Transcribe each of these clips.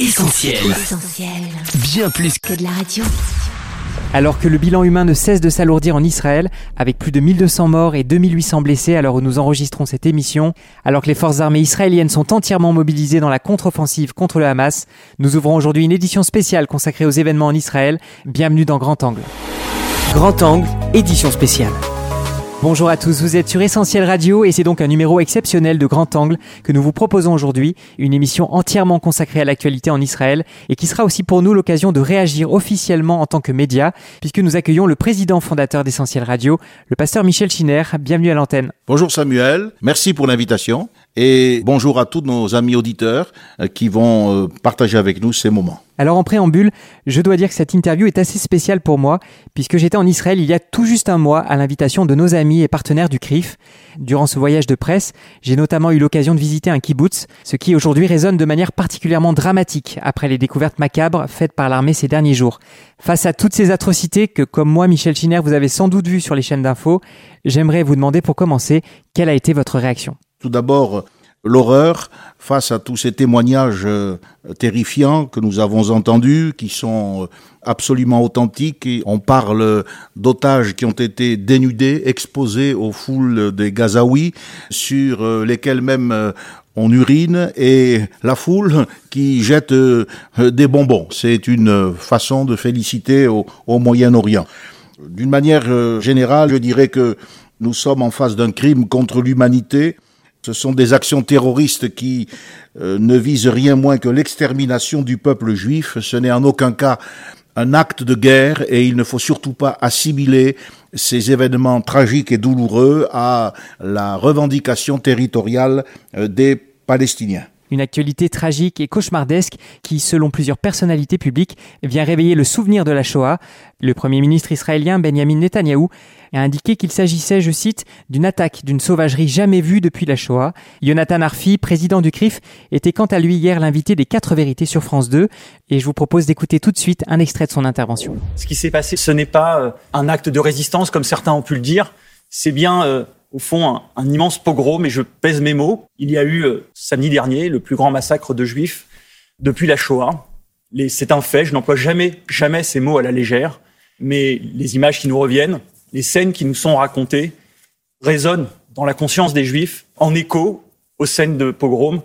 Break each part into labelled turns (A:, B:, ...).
A: Essentiel. Bien plus que de la radio.
B: Alors que le bilan humain ne cesse de s'alourdir en Israël, avec plus de 1200 morts et 2800 blessés à l'heure où nous enregistrons cette émission, alors que les forces armées israéliennes sont entièrement mobilisées dans la contre-offensive contre le Hamas, nous ouvrons aujourd'hui une édition spéciale consacrée aux événements en Israël. Bienvenue dans Grand Angle.
A: Grand Angle, édition spéciale.
B: Bonjour à tous, vous êtes sur Essentiel Radio et c'est donc un numéro exceptionnel de Grand Angle que nous vous proposons aujourd'hui, une émission entièrement consacrée à l'actualité en Israël et qui sera aussi pour nous l'occasion de réagir officiellement en tant que média puisque nous accueillons le président fondateur d'Essentiel Radio, le pasteur Michel Chiner. Bienvenue à l'antenne.
C: Bonjour Samuel, merci pour l'invitation et bonjour à tous nos amis auditeurs euh, qui vont euh, partager avec nous ces moments.
B: Alors en préambule, je dois dire que cette interview est assez spéciale pour moi, puisque j'étais en Israël il y a tout juste un mois à l'invitation de nos amis et partenaires du CRIF. Durant ce voyage de presse, j'ai notamment eu l'occasion de visiter un kibbutz, ce qui aujourd'hui résonne de manière particulièrement dramatique après les découvertes macabres faites par l'armée ces derniers jours. Face à toutes ces atrocités que, comme moi, Michel Chiner, vous avez sans doute vues sur les chaînes d'infos, j'aimerais vous demander pour commencer, quelle a été votre réaction?
C: Tout d'abord, l'horreur face à tous ces témoignages euh, terrifiants que nous avons entendus, qui sont euh, absolument authentiques. on parle d'otages qui ont été dénudés, exposés aux foules des Gazaouis, sur euh, lesquels même on urine, et la foule qui jette des bonbons. C'est une façon de féliciter au, au Moyen-Orient. D'une manière générale, je dirais que nous sommes en face d'un crime contre l'humanité ce sont des actions terroristes qui euh, ne visent rien moins que l'extermination du peuple juif. Ce n'est en aucun cas un acte de guerre et il ne faut surtout pas assimiler ces événements tragiques et douloureux à la revendication territoriale euh, des Palestiniens.
B: Une actualité tragique et cauchemardesque qui, selon plusieurs personnalités publiques, vient réveiller le souvenir de la Shoah. Le Premier ministre israélien Benjamin Netanyahou a indiqué qu'il s'agissait, je cite, d'une attaque d'une sauvagerie jamais vue depuis la Shoah. Jonathan Arfi, président du CRIF, était quant à lui hier l'invité des quatre vérités sur France 2 et je vous propose d'écouter tout de suite un extrait de son intervention.
D: Ce qui s'est passé, ce n'est pas euh, un acte de résistance comme certains ont pu le dire, c'est bien euh, au fond un, immense pogrom, mais je pèse mes mots. Il y a eu euh, samedi dernier le plus grand massacre de juifs depuis la Shoah. C'est un fait, je n'emploie jamais, jamais ces mots à la légère, mais les images qui nous reviennent, les scènes qui nous sont racontées résonnent dans la conscience des juifs en écho aux scènes de pogrom,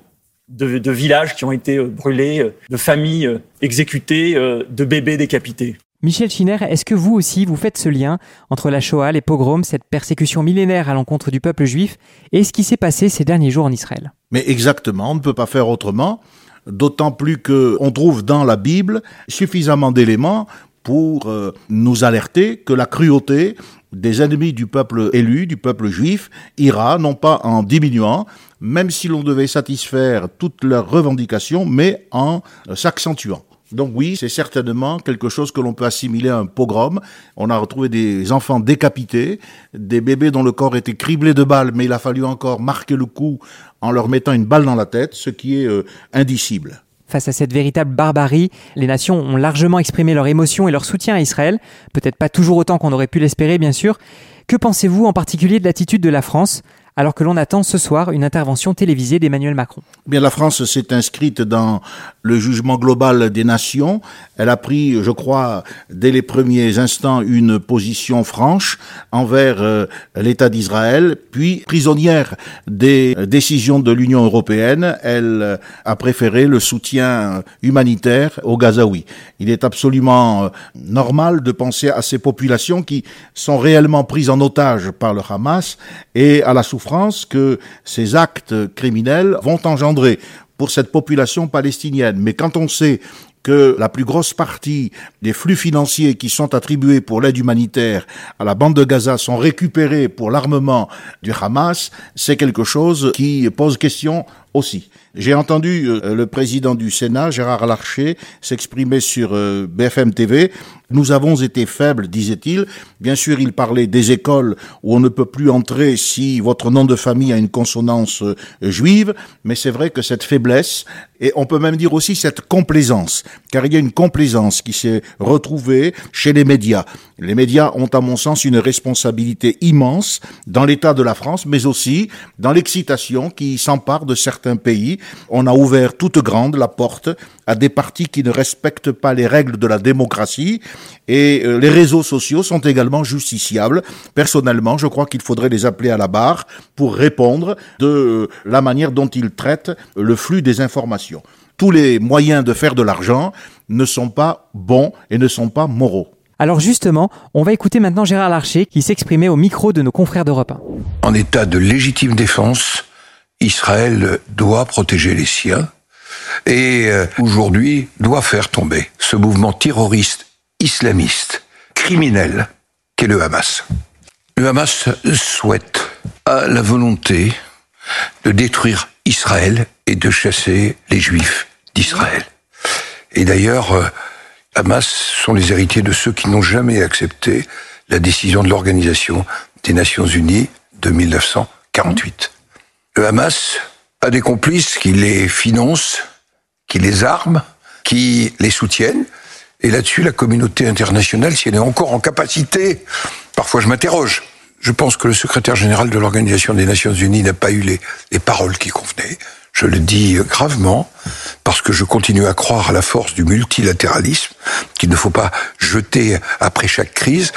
D: de, de villages qui ont été euh, brûlés, euh, de familles exécutées, de bébés décapités.
B: Michel Chiner, est-ce que vous aussi vous faites ce lien entre la Shoah, les pogroms, cette persécution millénaire à l'encontre du peuple juif et ce qui s'est passé ces derniers jours en Israël?
C: Mais exactement, on ne peut pas faire autrement, d'autant plus qu'on trouve dans la Bible suffisamment d'éléments pour euh, nous alerter que la cruauté des ennemis du peuple élu, du peuple juif, ira non pas en diminuant, même si l'on devait satisfaire toutes leurs revendications, mais en s'accentuant. Donc oui, c'est certainement quelque chose que l'on peut assimiler à un pogrom. On a retrouvé des enfants décapités, des bébés dont le corps était criblé de balles, mais il a fallu encore marquer le coup en leur mettant une balle dans la tête, ce qui est euh, indicible.
B: Face à cette véritable barbarie, les nations ont largement exprimé leur émotion et leur soutien à Israël, peut-être pas toujours autant qu'on aurait pu l'espérer bien sûr. Que pensez-vous en particulier de l'attitude de la France? Alors que l'on attend ce soir une intervention télévisée d'Emmanuel Macron.
C: Bien, la France s'est inscrite dans le jugement global des nations. Elle a pris, je crois, dès les premiers instants, une position franche envers euh, l'État d'Israël, puis prisonnière des décisions de l'Union européenne, elle euh, a préféré le soutien humanitaire aux Gazaouis. Il est absolument euh, normal de penser à ces populations qui sont réellement prises en otage par le Hamas et à la souffrance France que ces actes criminels vont engendrer pour cette population palestinienne. Mais quand on sait que la plus grosse partie des flux financiers qui sont attribués pour l'aide humanitaire à la bande de Gaza sont récupérés pour l'armement du Hamas, c'est quelque chose qui pose question aussi. J'ai entendu euh, le président du Sénat, Gérard Larcher, s'exprimer sur euh, BFM TV. Nous avons été faibles, disait-il. Bien sûr, il parlait des écoles où on ne peut plus entrer si votre nom de famille a une consonance euh, juive, mais c'est vrai que cette faiblesse, et on peut même dire aussi cette complaisance, car il y a une complaisance qui s'est retrouvée chez les médias. Les médias ont, à mon sens, une responsabilité immense dans l'état de la France, mais aussi dans l'excitation qui s'empare de certains certains pays, on a ouvert toute grande la porte à des partis qui ne respectent pas les règles de la démocratie et euh, les réseaux sociaux sont également justiciables. Personnellement, je crois qu'il faudrait les appeler à la barre pour répondre de euh, la manière dont ils traitent le flux des informations. Tous les moyens de faire de l'argent ne sont pas bons et ne sont pas moraux.
B: Alors justement, on va écouter maintenant Gérard Larcher qui s'exprimait au micro de nos confrères d'Europe 1.
E: En état de légitime défense, Israël doit protéger les siens et euh, aujourd'hui doit faire tomber ce mouvement terroriste, islamiste, criminel qu'est le Hamas. Le Hamas souhaite, a la volonté de détruire Israël et de chasser les Juifs d'Israël. Et d'ailleurs, euh, Hamas sont les héritiers de ceux qui n'ont jamais accepté la décision de l'Organisation des Nations Unies de 1948. Le Hamas a des complices qui les financent, qui les arment, qui les soutiennent. Et là-dessus, la communauté internationale, si elle est encore en capacité, parfois je m'interroge. Je pense que le secrétaire général de l'Organisation des Nations Unies n'a pas eu les, les paroles qui convenaient. Je le dis gravement parce que je continue à croire à la force du multilatéralisme qu'il ne faut pas jeter après chaque crise,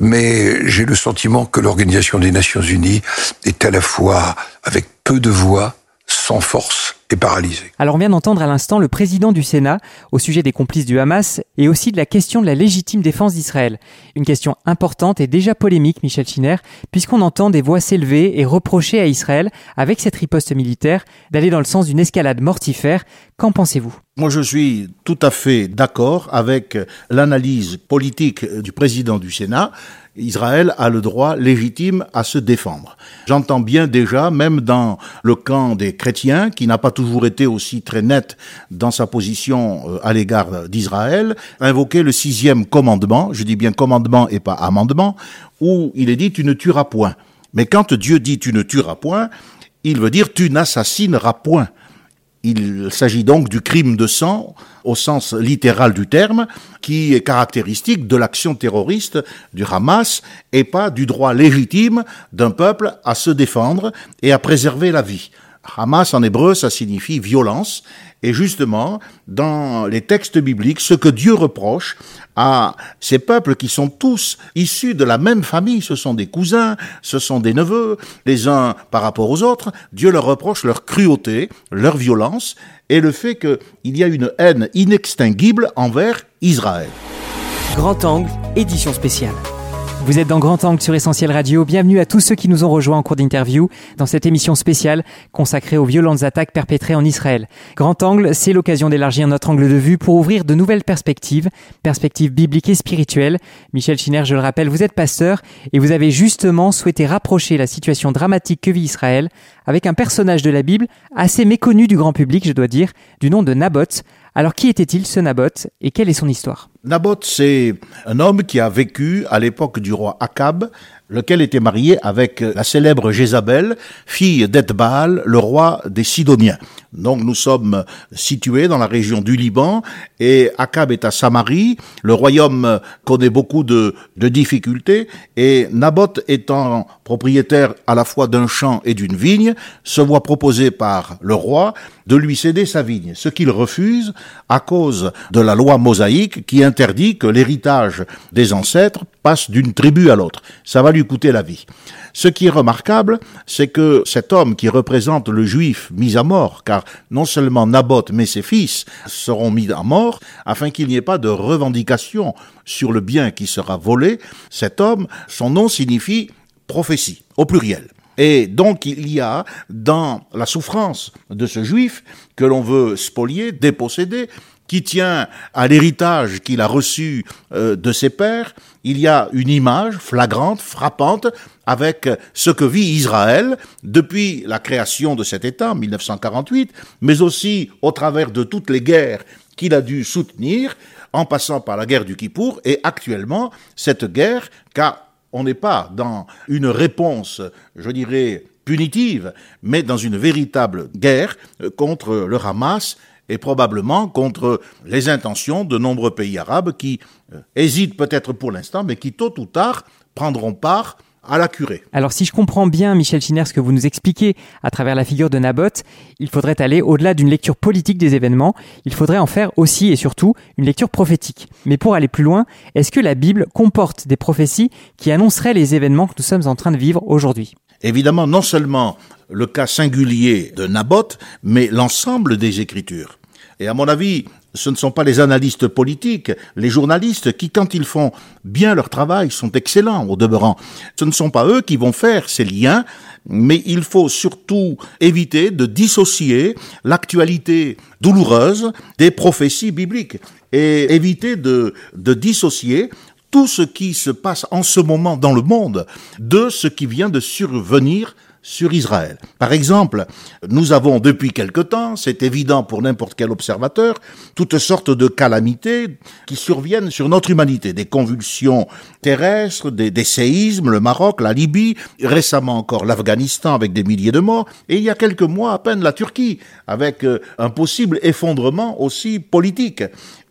E: mais j'ai le sentiment que l'Organisation des Nations Unies est à la fois avec peu de voix, sans force et paralysé.
B: Alors on vient d'entendre à l'instant le président du Sénat au sujet des complices du Hamas et aussi de la question de la légitime défense d'Israël. Une question importante et déjà polémique, Michel Chiner, puisqu'on entend des voix s'élever et reprocher à Israël, avec cette riposte militaire, d'aller dans le sens d'une escalade mortifère. Qu'en pensez-vous?
C: Moi je suis tout à fait d'accord avec l'analyse politique du président du Sénat Israël a le droit légitime à se défendre. J'entends bien déjà, même dans le camp des chrétiens, qui n'a pas toujours été aussi très net dans sa position euh, à l'égard d'Israël, invoquer le sixième commandement, je dis bien commandement et pas amendement, où il est dit tu ne tueras point. Mais quand Dieu dit tu ne tueras point, il veut dire tu n'assassineras point. Il s'agit donc du crime de sang au sens littéral du terme, qui est caractéristique de l'action terroriste du Hamas et pas du droit légitime d'un peuple à se défendre et à préserver la vie. Hamas en hébreu, ça signifie violence. Et justement, dans les textes bibliques, ce que Dieu reproche à ces peuples qui sont tous issus de la même famille, ce sont des cousins, ce sont des neveux, les uns par rapport aux autres, Dieu leur reproche leur cruauté, leur violence et le fait qu'il y a une haine inextinguible envers Israël.
B: Grand Angle, édition spéciale. Vous êtes dans Grand Angle sur Essentiel Radio. Bienvenue à tous ceux qui nous ont rejoints en cours d'interview dans cette émission spéciale consacrée aux violentes attaques perpétrées en Israël. Grand Angle, c'est l'occasion d'élargir notre angle de vue pour ouvrir de nouvelles perspectives, perspectives bibliques et spirituelles. Michel Chiner, je le rappelle, vous êtes pasteur et vous avez justement souhaité rapprocher la situation dramatique que vit Israël avec un personnage de la Bible assez méconnu du grand public, je dois dire, du nom de Naboth. Alors qui était-il ce Naboth et quelle est son histoire?
C: Naboth, c'est un homme qui a vécu à l'époque du roi Akab, lequel était marié avec la célèbre Jézabel, fille d'Etbaal, le roi des Sidoniens. Donc nous sommes situés dans la région du Liban et Akab est à Samarie. Le royaume connaît beaucoup de, de difficultés et Naboth étant propriétaire à la fois d'un champ et d'une vigne, se voit proposer par le roi de lui céder sa vigne, ce qu'il refuse à cause de la loi mosaïque qui interdit que l'héritage des ancêtres passe d'une tribu à l'autre. Ça va lui coûter la vie. Ce qui est remarquable, c'est que cet homme qui représente le juif mis à mort, car non seulement Naboth mais ses fils seront mis à mort, afin qu'il n'y ait pas de revendication sur le bien qui sera volé, cet homme, son nom signifie prophétie, au pluriel. Et donc il y a dans la souffrance de ce juif que l'on veut spolier, déposséder, qui tient à l'héritage qu'il a reçu euh, de ses pères, il y a une image flagrante, frappante, avec ce que vit Israël depuis la création de cet État en 1948, mais aussi au travers de toutes les guerres qu'il a dû soutenir, en passant par la guerre du Kippour, et actuellement cette guerre, car on n'est pas dans une réponse, je dirais, punitive, mais dans une véritable guerre contre le Hamas et probablement contre les intentions de nombreux pays arabes qui euh, hésitent peut-être pour l'instant, mais qui tôt ou tard prendront part à la curée.
B: Alors si je comprends bien, Michel Chiner, ce que vous nous expliquez à travers la figure de Naboth, il faudrait aller au-delà d'une lecture politique des événements, il faudrait en faire aussi et surtout une lecture prophétique. Mais pour aller plus loin, est-ce que la Bible comporte des prophéties qui annonceraient les événements que nous sommes en train de vivre aujourd'hui?
C: Évidemment, non seulement le cas singulier de Naboth, mais l'ensemble des Écritures. Et à mon avis, ce ne sont pas les analystes politiques, les journalistes qui, quand ils font bien leur travail, sont excellents au demeurant. Ce ne sont pas eux qui vont faire ces liens, mais il faut surtout éviter de dissocier l'actualité douloureuse des prophéties bibliques et éviter de, de dissocier tout ce qui se passe en ce moment dans le monde de ce qui vient de survenir sur Israël. Par exemple, nous avons depuis quelque temps, c'est évident pour n'importe quel observateur, toutes sortes de calamités qui surviennent sur notre humanité, des convulsions terrestres, des, des séismes, le Maroc, la Libye, récemment encore l'Afghanistan avec des milliers de morts, et il y a quelques mois à peine la Turquie, avec euh, un possible effondrement aussi politique.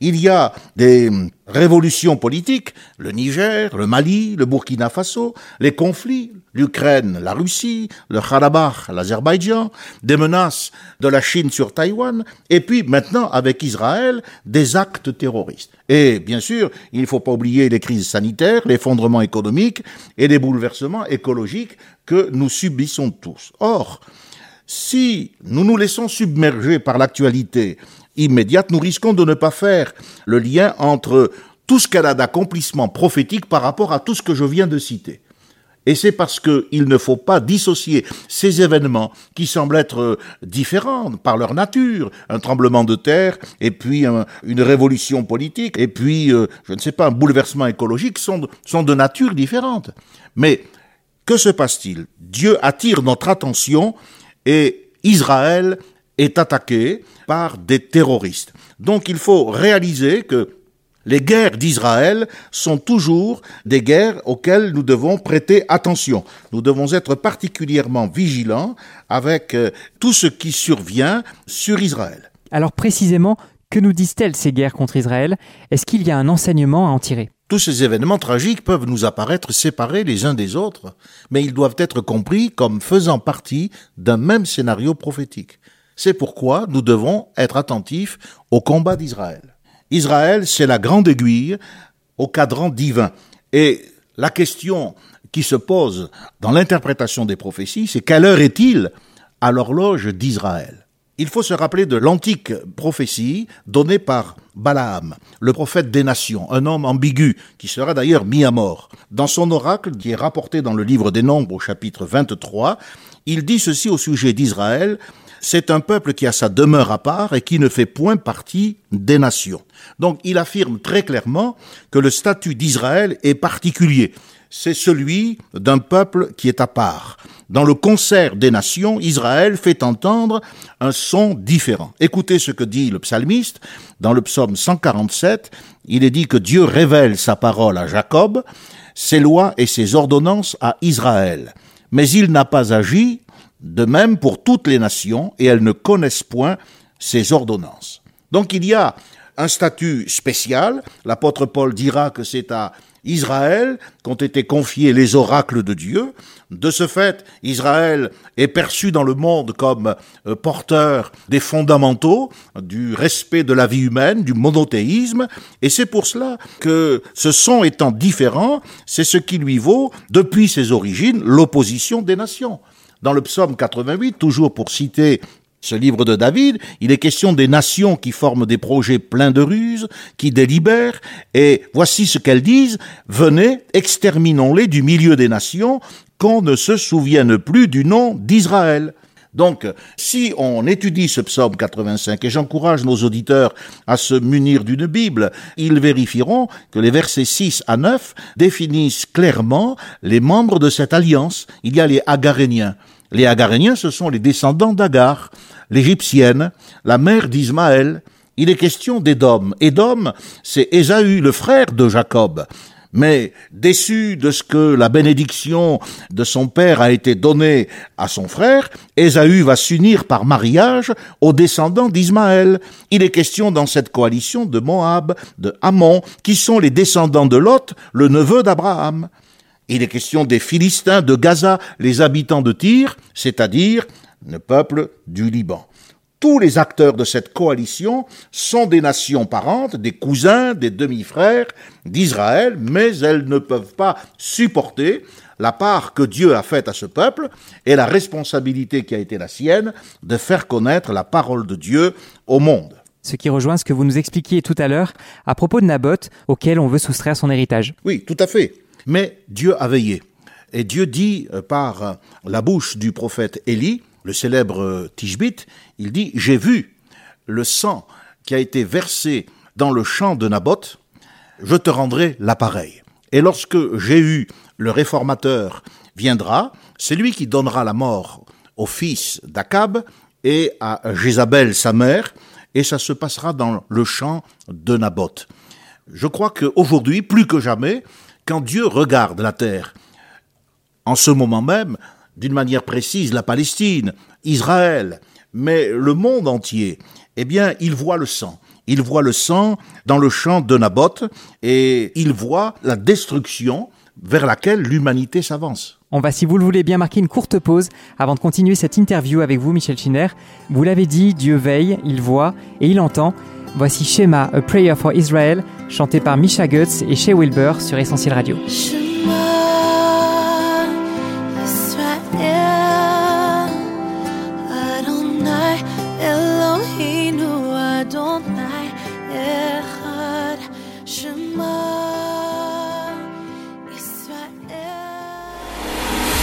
C: Il y a des révolutions politiques, le Niger, le Mali, le Burkina Faso, les conflits, l'Ukraine, la Russie, le Karabakh, l'Azerbaïdjan, des menaces de la Chine sur Taïwan, et puis maintenant avec Israël, des actes terroristes. Et bien sûr, il ne faut pas oublier les crises sanitaires, l'effondrement économique et les bouleversements écologiques que nous subissons tous. Or, si nous nous laissons submerger par l'actualité immédiate, nous risquons de ne pas faire le lien entre tout ce qu'elle a d'accomplissement prophétique par rapport à tout ce que je viens de citer. Et c'est parce qu'il ne faut pas dissocier ces événements qui semblent être euh, différents par leur nature, un tremblement de terre, et puis une révolution politique, et puis, euh, je ne sais pas, un bouleversement écologique, sont, sont de nature différente. Mais que se passe-t-il? Dieu attire notre attention et Israël est attaqué par des terroristes. Donc il faut réaliser que les guerres d'Israël sont toujours des guerres auxquelles nous devons prêter attention. Nous devons être particulièrement vigilants avec euh, tout ce qui survient sur Israël.
B: Alors précisément, que nous disent-elles ces guerres contre Israël? Est-ce qu'il y a un enseignement à en tirer?
C: Tous ces événements tragiques peuvent nous apparaître séparés les uns des autres, mais ils doivent être compris comme faisant partie d'un même scénario prophétique. C'est pourquoi nous devons être attentifs au combat d'Israël. Israël, c'est la grande aiguille au cadran divin. Et la question qui se pose dans l'interprétation des prophéties, c'est quelle heure est-il à l'horloge d'Israël? Il faut se rappeler de l'antique prophétie donnée par Balaam, le prophète des nations, un homme ambigu qui sera d'ailleurs mis à mort. Dans son oracle, qui est rapporté dans le livre des Nombres au chapitre 23, il dit ceci au sujet d'Israël, c'est un peuple qui a sa demeure à part et qui ne fait point partie des nations. Donc il affirme très clairement que le statut d'Israël est particulier. C'est celui d'un peuple qui est à part. Dans le concert des nations, Israël fait entendre un son différent. Écoutez ce que dit le psalmiste dans le psaume 147. Il est dit que Dieu révèle sa parole à Jacob, ses lois et ses ordonnances à Israël. Mais il n'a pas agi de même pour toutes les nations, et elles ne connaissent point ces ordonnances. Donc il y a un statut spécial. L'apôtre Paul dira que c'est à Israël qu'ont été confiés les oracles de Dieu. De ce fait, Israël est perçu dans le monde comme euh, porteur des fondamentaux, du respect de la vie humaine, du monothéisme, et c'est pour cela que ce son étant différent, c'est ce qui lui vaut, depuis ses origines, l'opposition des nations. Dans le psaume 88, toujours pour citer ce livre de David, il est question des nations qui forment des projets pleins de ruses, qui délibèrent, et voici ce qu'elles disent, venez, exterminons-les du milieu des nations, qu'on ne se souvienne plus du nom d'Israël. Donc, si on étudie ce psaume 85, et j'encourage nos auditeurs à se munir d'une Bible, ils vérifieront que les versets 6 à 9 définissent clairement les membres de cette alliance. Il y a les Agaréniens. Les Agaréniens, ce sont les descendants d'Agar, l'égyptienne, la mère d'Ismaël. Il est question d'Édom. Édom, c'est Ésaü, le frère de Jacob. Mais déçu de ce que la bénédiction de son père a été donnée à son frère, Ésaü va s'unir par mariage aux descendants d'Ismaël. Il est question dans cette coalition de Moab, de Ammon, qui sont les descendants de Lot, le neveu d'Abraham. Il est question des Philistins de Gaza, les habitants de Tyr, c'est-à-dire le peuple du Liban. Tous les acteurs de cette coalition sont des nations parentes, des cousins, des demi-frères d'Israël, mais elles ne peuvent pas supporter la part que Dieu a faite à ce peuple et la responsabilité qui a été la sienne de faire connaître la parole de Dieu au monde.
B: Ce qui rejoint ce que vous nous expliquiez tout à l'heure à propos de Naboth, auquel on veut soustraire son héritage.
C: Oui, tout à fait. Mais Dieu a veillé. Et Dieu dit euh, par euh, la bouche du prophète Élie, le célèbre euh, Tishbit, il dit J'ai vu le sang qui a été versé dans le champ de Naboth, je te rendrai l'appareil. Et lorsque eu le réformateur viendra, c'est lui qui donnera la mort au fils d'Akab et à Jézabel, sa mère, et ça se passera dans le champ de Naboth. Je crois qu'aujourd'hui, plus que jamais, quand Dieu regarde la terre, en ce moment même, d'une manière précise, la Palestine, Israël, mais le monde entier, eh bien, il voit le sang. Il voit le sang dans le champ de Naboth et il voit la destruction vers laquelle l'humanité s'avance.
B: On va, si vous le voulez bien, marquer une courte pause avant de continuer cette interview avec vous, Michel Schinner. Vous l'avez dit, Dieu veille, il voit et il entend. Voici Shema, A Prayer for Israel, chanté par Misha Goetz et Shea Wilbur sur Essentiel Radio.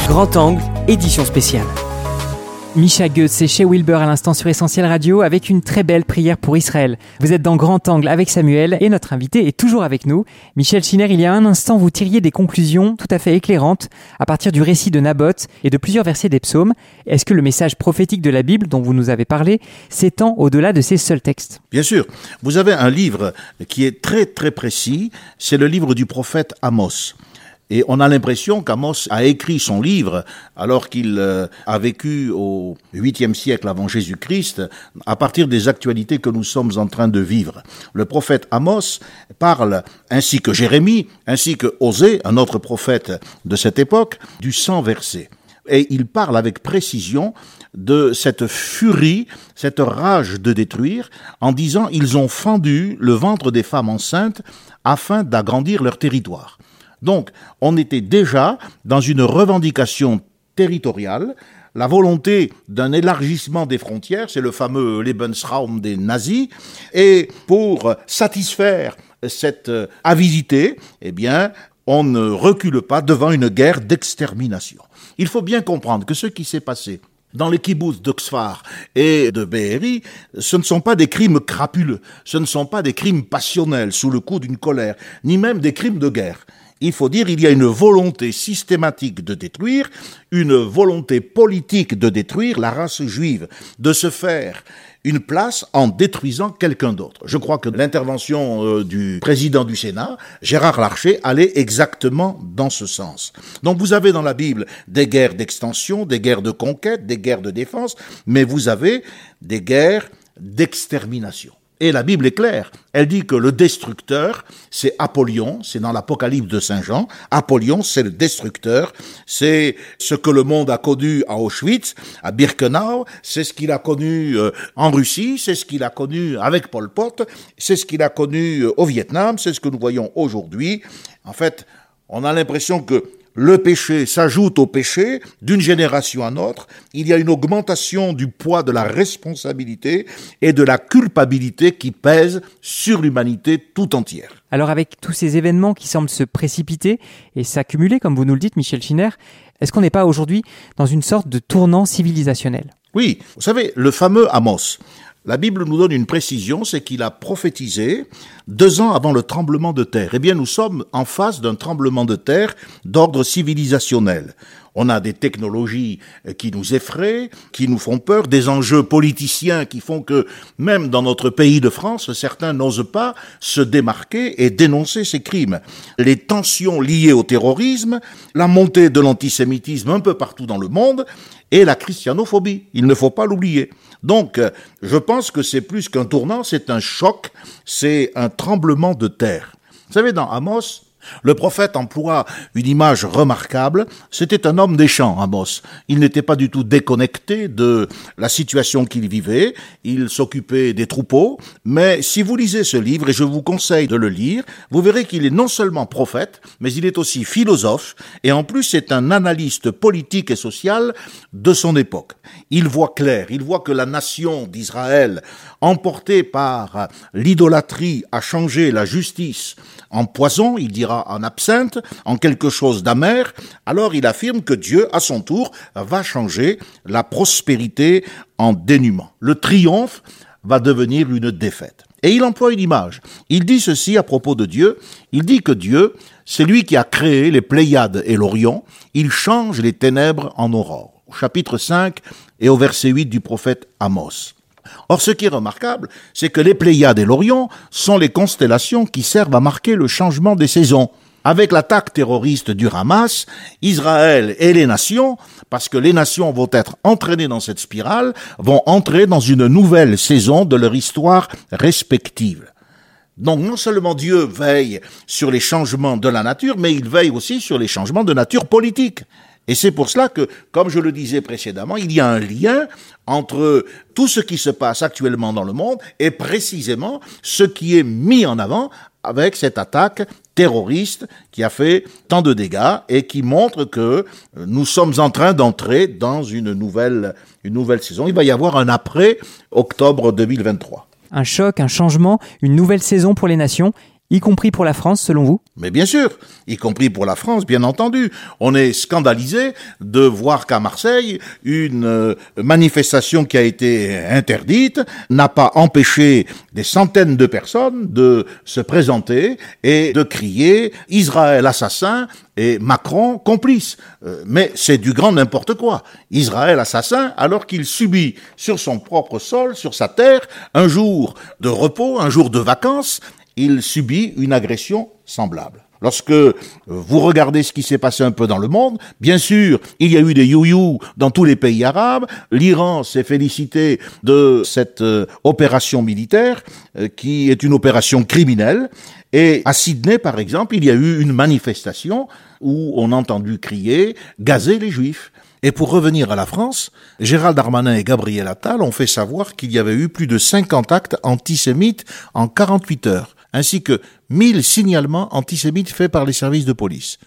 B: Grand Angle, édition spéciale. Micha Goetz et chez Wilbur à l'instant sur Essentiel Radio avec une très belle prière pour Israël. Vous êtes dans Grand Angle avec Samuel et notre invité est toujours avec nous. Michel Schiner, il y a un instant, vous tiriez des conclusions tout à fait éclairantes à partir du récit de Naboth et de plusieurs versets des psaumes. Est-ce que le message prophétique de la Bible dont vous nous avez parlé s'étend au-delà de ces seuls textes?
C: Bien sûr. Vous avez un livre qui est très très précis, c'est le livre du prophète Amos. Et on a l'impression qu'Amos a écrit son livre alors qu'il euh, a vécu au 8e siècle avant Jésus-Christ à partir des actualités que nous sommes en train de vivre. Le prophète Amos parle, ainsi que Jérémie, ainsi que Osée, un autre prophète de cette époque, du sang versé. Et il parle avec précision de cette furie, cette rage de détruire, en disant ils ont fendu le ventre des femmes enceintes afin d'agrandir leur territoire. Donc, on était déjà dans une revendication territoriale, la volonté d'un élargissement des frontières, c'est le fameux Lebensraum des nazis, et pour satisfaire cette avidité, eh bien, on ne recule pas devant une guerre d'extermination. Il faut bien comprendre que ce qui s'est passé dans les kibbutz d'Oxford et de Be'eri, ce ne sont pas des crimes crapuleux, ce ne sont pas des crimes passionnels sous le coup d'une colère, ni même des crimes de guerre il faut dire il y a une volonté systématique de détruire, une volonté politique de détruire la race juive, de se faire une place en détruisant quelqu'un d'autre. Je crois que l'intervention euh, du président du Sénat, Gérard Larcher, allait exactement dans ce sens. Donc vous avez dans la Bible des guerres d'extension, des guerres de conquête, des guerres de défense, mais vous avez des guerres d'extermination. Et la Bible est claire. Elle dit que le destructeur, c'est Apollyon, c'est dans l'Apocalypse de Saint Jean. Apollyon, c'est le destructeur. C'est ce que le monde a connu à Auschwitz, à Birkenau. C'est ce qu'il a connu euh, en Russie. C'est ce qu'il a connu avec Pol Pot. C'est ce qu'il a connu euh, au Vietnam. C'est ce que nous voyons aujourd'hui. En fait, on a l'impression que le péché s'ajoute au péché d'une génération à l'autre, il y a une augmentation du poids de la responsabilité et de la culpabilité qui pèse sur l'humanité tout entière.
B: Alors avec tous ces événements qui semblent se précipiter et s'accumuler, comme vous nous le dites, Michel Schinner, est-ce qu'on n'est pas aujourd'hui dans une sorte de tournant civilisationnel?
C: Oui, vous savez, le fameux Amos, la Bible nous donne une précision, c'est qu'il a prophétisé deux ans avant le tremblement de terre. Eh bien, nous sommes en face d'un tremblement de terre d'ordre civilisationnel. On a des technologies qui nous effraient, qui nous font peur, des enjeux politiciens qui font que même dans notre pays de France, certains n'osent pas se démarquer et dénoncer ces crimes. Les tensions liées au terrorisme, la montée de l'antisémitisme un peu partout dans le monde et la christianophobie. Il ne faut pas l'oublier. Donc, euh, je pense que c'est plus qu'un tournant, c'est un choc, c'est un tremblement de terre. Vous savez, dans Amos, Le prophète emploie une image remarquable. C'était un homme des champs, Amos. Il n'était pas du tout déconnecté de la situation qu'il vivait. Il s'occupait des troupeaux. Mais si vous lisez ce livre, et je vous conseille de le lire, vous verrez qu'il est non seulement prophète, mais il est aussi philosophe. Et en plus, c'est un analyste politique et social de son époque. Il voit clair. Il voit que la nation d'Israël, emportée par l'idolâtrie, a changé la justice en poison. Il dira en absinthe, en quelque chose d'amer, alors il affirme que Dieu, à son tour, va changer la prospérité en dénuement. Le triomphe va devenir une défaite. Et il emploie une image. Il dit ceci à propos de Dieu. Il dit que Dieu, c'est lui qui a créé les Pléiades et l'Orion. Il change les ténèbres en aurore. Au chapitre 5 et au verset 8 du prophète Amos. Or, ce qui est remarquable, c'est que les Pléiades et l'Orion sont les constellations qui servent à marquer le changement des saisons. Avec l'attaque terroriste du Hamas, Israël et les nations, parce que les nations vont être entraînées dans cette spirale, vont entrer dans une nouvelle saison de leur histoire respective. Donc non seulement Dieu veille sur les changements de la nature, mais il veille aussi sur les changements de nature politique. Et c'est pour cela que, comme je le disais précédemment, il y a un lien entre tout ce qui se passe actuellement dans le monde et précisément ce qui est mis en avant avec cette attaque terroriste qui a fait tant de dégâts et qui montre que nous sommes en train d'entrer dans une nouvelle, une nouvelle saison. Il va y avoir un après octobre 2023
B: un choc, un changement, une nouvelle saison pour les nations y compris pour la France, selon vous?
C: Mais bien sûr, y compris pour la France, bien entendu. On est scandalisé de voir qu'à Marseille, une euh, manifestation qui a été interdite n'a pas empêché des centaines de personnes de se présenter et de crier Israël assassin et Macron complice. Euh, mais c'est du grand n'importe quoi. Israël assassin alors qu'il subit sur son propre sol, sur sa terre, un jour de repos, un jour de vacances, il subit une agression semblable. Lorsque vous regardez ce qui s'est passé un peu dans le monde, bien sûr, il y a eu des you dans tous les pays arabes. L'Iran s'est félicité de cette euh, opération militaire euh, qui est une opération criminelle. Et à Sydney, par exemple, il y a eu une manifestation où on a entendu crier gazer les juifs. Et pour revenir à la France, Gérald Darmanin et Gabriel Attal ont fait savoir qu'il y avait eu plus de 50 actes antisémites en 48 heures ainsi que 1000 signalements antisémites faits par les services de police.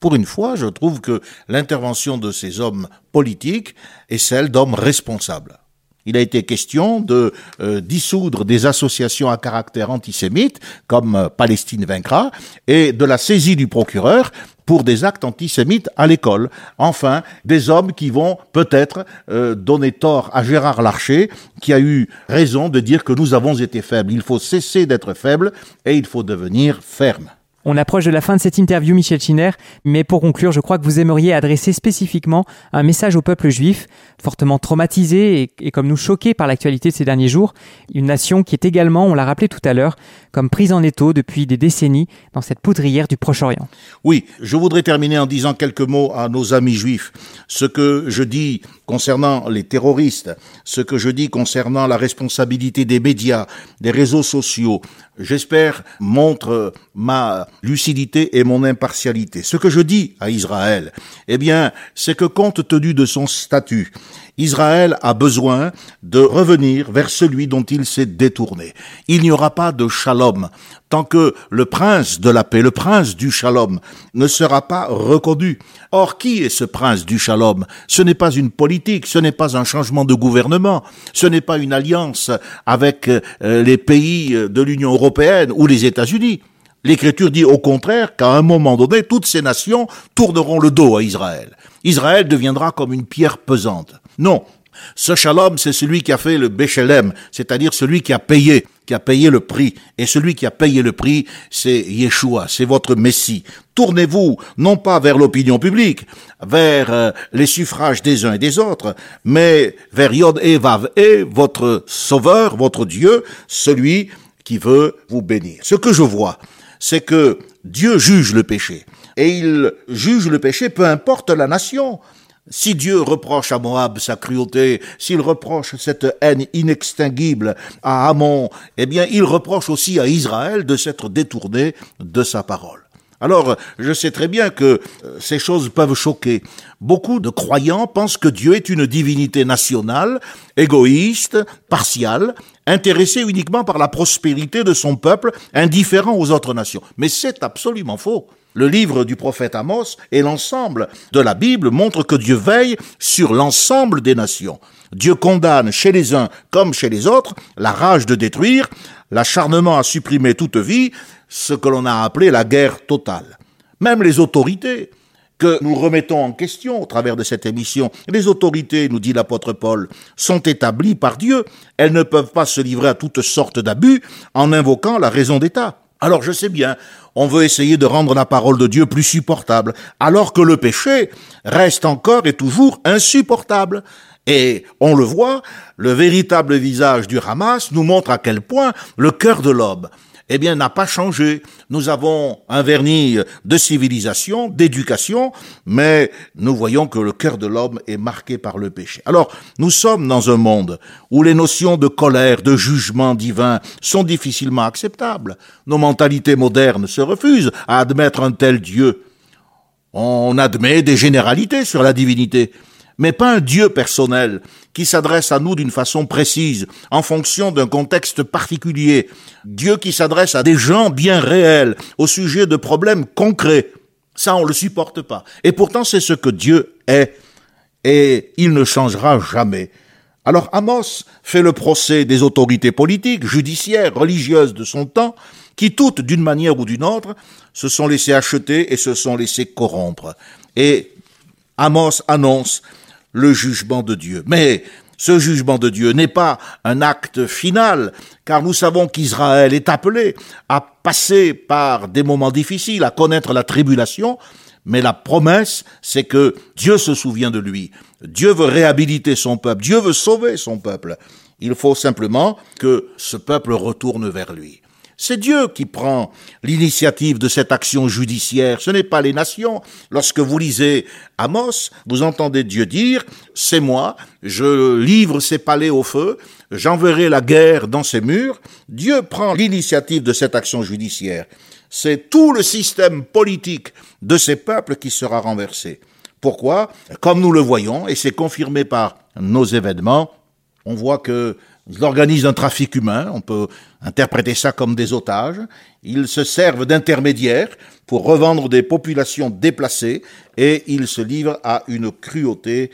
C: Pour une fois, je trouve que l'intervention de ces hommes politiques est celle d'hommes responsables. Il a été question de euh, dissoudre des associations à caractère antisémite, comme euh, Palestine vaincra, et de la saisie du procureur pour des actes antisémites à l'école. Enfin, des hommes qui vont peut-être euh, donner tort à Gérard Larcher, qui a eu raison de dire que nous avons été faibles. Il faut cesser d'être faible et il faut devenir ferme.
B: On approche de la fin de cette interview, Michel Chiner, mais pour conclure, je crois que vous aimeriez adresser spécifiquement un message au peuple juif, fortement traumatisé et, comme nous choqué par l'actualité de ces derniers jours, une nation qui est également, on l'a rappelé tout à l'heure, comme prise en étau depuis des décennies dans cette poudrière du Proche-Orient.
C: Oui, je voudrais terminer en disant quelques mots à nos amis juifs. Ce que je dis concernant les terroristes, ce que je dis concernant la responsabilité des médias, des réseaux sociaux, j'espère montre ma lucidité et mon impartialité. Ce que je dis à Israël, eh bien, c'est que compte tenu de son statut, Israël a besoin de revenir vers celui dont il s'est détourné. Il n'y aura pas de shalom tant que le prince de la paix, le prince du shalom, ne sera pas reconnu. Or, qui est ce prince du shalom? Ce n'est pas une politique, ce n'est pas un changement de gouvernement, ce n'est pas une alliance avec euh, les pays de l'Union européenne ou les États-Unis. L'Écriture dit au contraire qu'à un moment donné, toutes ces nations tourneront le dos à Israël. Israël deviendra comme une pierre pesante. Non. Ce shalom, c'est celui qui a fait le Béchelem, c'est-à-dire celui qui a payé, qui a payé le prix. Et celui qui a payé le prix, c'est Yeshua, c'est votre Messie. Tournez-vous, non pas vers l'opinion publique, vers euh, les suffrages des uns et des autres, mais vers Yod et Vav et votre Sauveur, votre Dieu, celui qui veut vous bénir. Ce que je vois, c'est que Dieu juge le péché. Et il juge le péché, peu importe la nation. Si Dieu reproche à Moab sa cruauté, s'il reproche cette haine inextinguible à Amon, eh bien il reproche aussi à Israël de s'être détourné de sa parole. Alors, je sais très bien que euh, ces choses peuvent choquer. Beaucoup de croyants pensent que Dieu est une divinité nationale, égoïste, partiale, intéressée uniquement par la prospérité de son peuple, indifférent aux autres nations. Mais c'est absolument faux. Le livre du prophète Amos et l'ensemble de la Bible montrent que Dieu veille sur l'ensemble des nations. Dieu condamne chez les uns comme chez les autres la rage de détruire, l'acharnement à supprimer toute vie, ce que l'on a appelé la guerre totale. Même les autorités, que nous remettons en question au travers de cette émission. Les autorités, nous dit l'apôtre Paul, sont établies par Dieu. Elles ne peuvent pas se livrer à toutes sortes d'abus en invoquant la raison d'État. Alors je sais bien, on veut essayer de rendre la parole de Dieu plus supportable, alors que le péché reste encore et toujours insupportable. Et on le voit, le véritable visage du Hamas nous montre à quel point le cœur de l'homme eh bien, n'a pas changé. Nous avons un vernis de civilisation, d'éducation, mais nous voyons que le cœur de l'homme est marqué par le péché. Alors, nous sommes dans un monde où les notions de colère, de jugement divin sont difficilement acceptables. Nos mentalités modernes se refusent à admettre un tel Dieu. On admet des généralités sur la divinité mais pas un Dieu personnel qui s'adresse à nous d'une façon précise, en fonction d'un contexte particulier. Dieu qui s'adresse à des gens bien réels, au sujet de problèmes concrets. Ça, on le supporte pas. Et pourtant, c'est ce que Dieu est. Et il ne changera jamais. Alors Amos fait le procès des autorités politiques, judiciaires, religieuses de son temps, qui toutes, d'une manière ou d'une autre, se sont laissées acheter et se sont laissées corrompre. Et Amos annonce le jugement de Dieu. Mais ce jugement de Dieu n'est pas un acte final, car nous savons qu'Israël est appelé à passer par des moments difficiles, à connaître la tribulation, mais la promesse, c'est que Dieu se souvient de lui. Dieu veut réhabiliter son peuple, Dieu veut sauver son peuple. Il faut simplement que ce peuple retourne vers lui. C'est Dieu qui prend l'initiative de cette action judiciaire, ce n'est pas les nations. Lorsque vous lisez Amos, vous entendez Dieu dire, c'est moi, je livre ces palais au feu, j'enverrai la guerre dans ces murs. Dieu prend l'initiative de cette action judiciaire. C'est tout le système politique de ces peuples qui sera renversé. Pourquoi? Comme nous le voyons, et c'est confirmé par nos événements, on voit que ils organisent un trafic humain, on peut interpréter ça comme des otages. Ils se servent d'intermédiaires pour revendre des populations déplacées et ils se livrent à une cruauté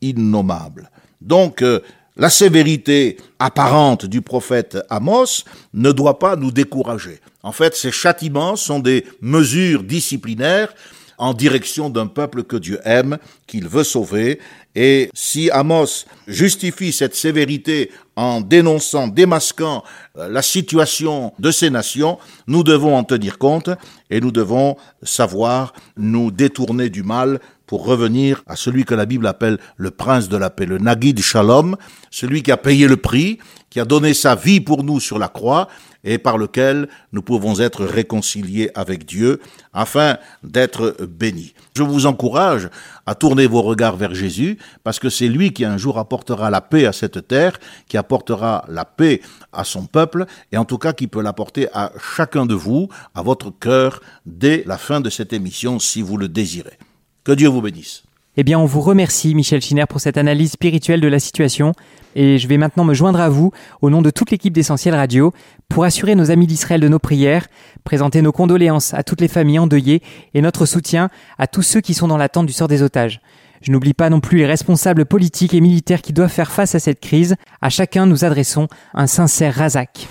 C: innommable. Donc, euh, la sévérité apparente du prophète Amos ne doit pas nous décourager. En fait, ces châtiments sont des mesures disciplinaires en direction d'un peuple que Dieu aime, qu'il veut sauver. Et si Amos justifie cette sévérité en dénonçant, démasquant euh, la situation de ces nations, nous devons en tenir compte et nous devons savoir nous détourner du mal pour revenir à celui que la Bible appelle le prince de la paix, le Nagid Shalom, celui qui a payé le prix, qui a donné sa vie pour nous sur la croix et par lequel nous pouvons être réconciliés avec Dieu afin d'être bénis. Je vous encourage à tourner vos regards vers Jésus parce que c'est lui qui un jour apportera la paix à cette terre, qui apportera la paix à son peuple et en tout cas qui peut l'apporter à chacun de vous, à votre cœur, dès la fin de cette émission si vous le désirez. Que Dieu vous bénisse.
B: Eh bien, on vous remercie, Michel Schinner, pour cette analyse spirituelle de la situation. Et je vais maintenant me joindre à vous, au nom de toute l'équipe d'Essentiel Radio, pour assurer nos amis d'Israël de nos prières, présenter nos condoléances à toutes les familles endeuillées et notre soutien à tous ceux qui sont dans l'attente du sort des otages. Je n'oublie pas non plus les responsables politiques et militaires qui doivent faire face à cette crise. À chacun, nous adressons un sincère razak.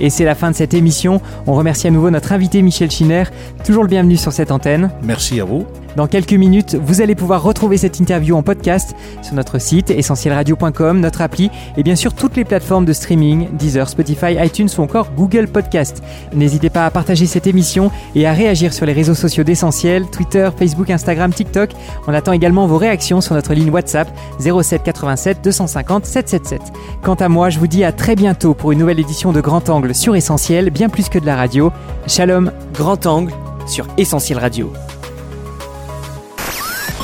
B: Et c'est la fin de cette émission. On remercie à nouveau notre invité Michel Schinner, toujours le bienvenu sur cette antenne.
C: Merci à vous.
B: Dans quelques minutes, vous allez pouvoir retrouver cette interview en podcast sur notre site essentielradio.com, notre appli et bien sûr toutes les plateformes de streaming, Deezer, Spotify, iTunes ou encore Google Podcast. N'hésitez pas à partager cette émission et à réagir sur les réseaux sociaux d'Essentiel, Twitter, Facebook, Instagram, TikTok. On attend également vos réactions sur notre ligne WhatsApp 07 87 250 777. Quant à moi, je vous dis à très bientôt pour une nouvelle édition de Grand Angle sur Essentiel, bien plus que de la radio. Shalom, Grand Angle sur Essentiel Radio.